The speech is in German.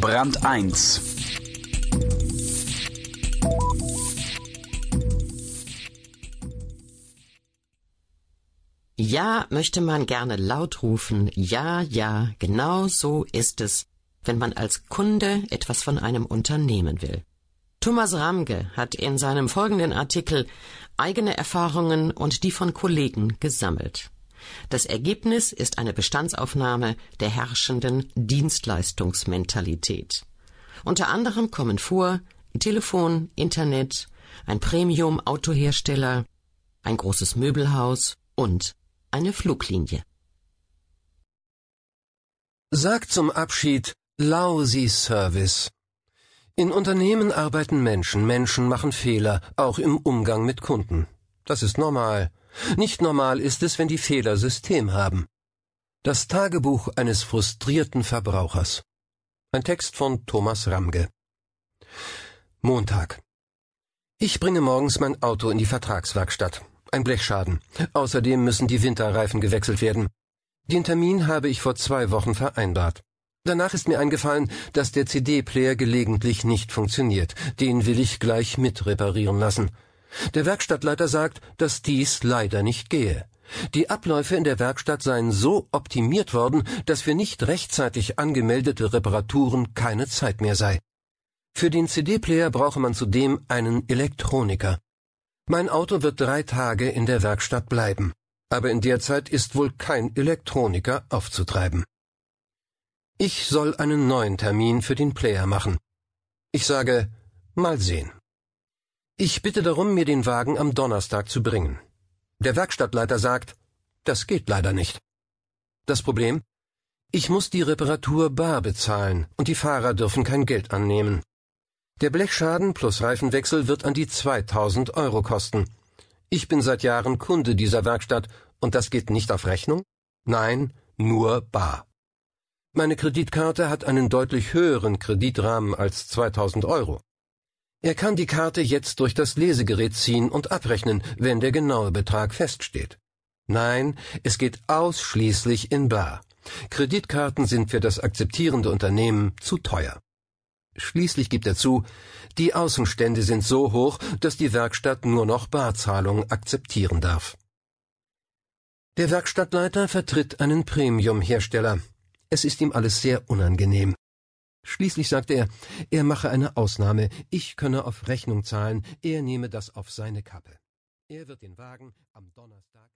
Brand 1 Ja, möchte man gerne laut rufen. Ja, ja, genau so ist es, wenn man als Kunde etwas von einem Unternehmen will. Thomas Ramge hat in seinem folgenden Artikel eigene Erfahrungen und die von Kollegen gesammelt. Das Ergebnis ist eine Bestandsaufnahme der herrschenden Dienstleistungsmentalität. Unter anderem kommen vor Telefon, Internet, ein Premium-Autohersteller, ein großes Möbelhaus und eine Fluglinie. Sagt zum Abschied Lousy Service. In Unternehmen arbeiten Menschen, Menschen machen Fehler, auch im Umgang mit Kunden. Das ist normal. Nicht normal ist es, wenn die Fehler System haben. Das Tagebuch eines frustrierten Verbrauchers. Ein Text von Thomas Ramge. Montag. Ich bringe morgens mein Auto in die Vertragswerkstatt. Ein Blechschaden. Außerdem müssen die Winterreifen gewechselt werden. Den Termin habe ich vor zwei Wochen vereinbart. Danach ist mir eingefallen, dass der CD-Player gelegentlich nicht funktioniert. Den will ich gleich mit reparieren lassen. Der Werkstattleiter sagt, dass dies leider nicht gehe. Die Abläufe in der Werkstatt seien so optimiert worden, dass für nicht rechtzeitig angemeldete Reparaturen keine Zeit mehr sei. Für den CD-Player brauche man zudem einen Elektroniker. Mein Auto wird drei Tage in der Werkstatt bleiben, aber in der Zeit ist wohl kein Elektroniker aufzutreiben. Ich soll einen neuen Termin für den Player machen. Ich sage, mal sehen. Ich bitte darum, mir den Wagen am Donnerstag zu bringen. Der Werkstattleiter sagt, das geht leider nicht. Das Problem? Ich muss die Reparatur bar bezahlen und die Fahrer dürfen kein Geld annehmen. Der Blechschaden plus Reifenwechsel wird an die 2000 Euro kosten. Ich bin seit Jahren Kunde dieser Werkstatt und das geht nicht auf Rechnung? Nein, nur bar. Meine Kreditkarte hat einen deutlich höheren Kreditrahmen als 2000 Euro. Er kann die Karte jetzt durch das Lesegerät ziehen und abrechnen, wenn der genaue Betrag feststeht. Nein, es geht ausschließlich in bar. Kreditkarten sind für das akzeptierende Unternehmen zu teuer. Schließlich gibt er zu, die Außenstände sind so hoch, dass die Werkstatt nur noch Barzahlung akzeptieren darf. Der Werkstattleiter vertritt einen Premium-Hersteller. Es ist ihm alles sehr unangenehm. Schließlich sagte er, er mache eine Ausnahme, ich könne auf Rechnung zahlen, er nehme das auf seine Kappe. Er wird den Wagen am Donnerstag